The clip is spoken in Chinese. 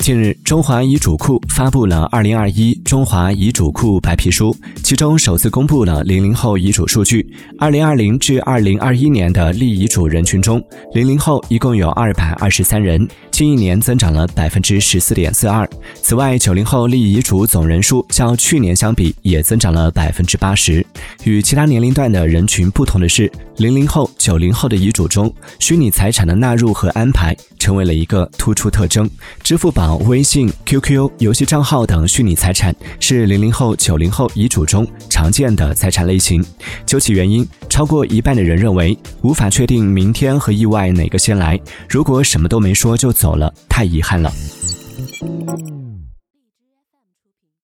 近日，中华遗嘱库发布了《二零二一中华遗嘱库白皮书》，其中首次公布了零零后遗嘱数据。二零二零至二零二一年的立遗嘱人群中，零零后一共有二百二十三人，近一年增长了百分之十四点四二。此外，九零后立遗嘱总人数较去年相比也增长了百分之八十。与其他年龄段的人群不同的是，零零后、九零后的遗嘱中，虚拟财产的纳入和安排成为了一个突出特征。支付宝。微信、QQ、游戏账号等虚拟财产是零零后、九零后遗嘱中常见的财产类型。究其原因，超过一半的人认为无法确定明天和意外哪个先来。如果什么都没说就走了，太遗憾了。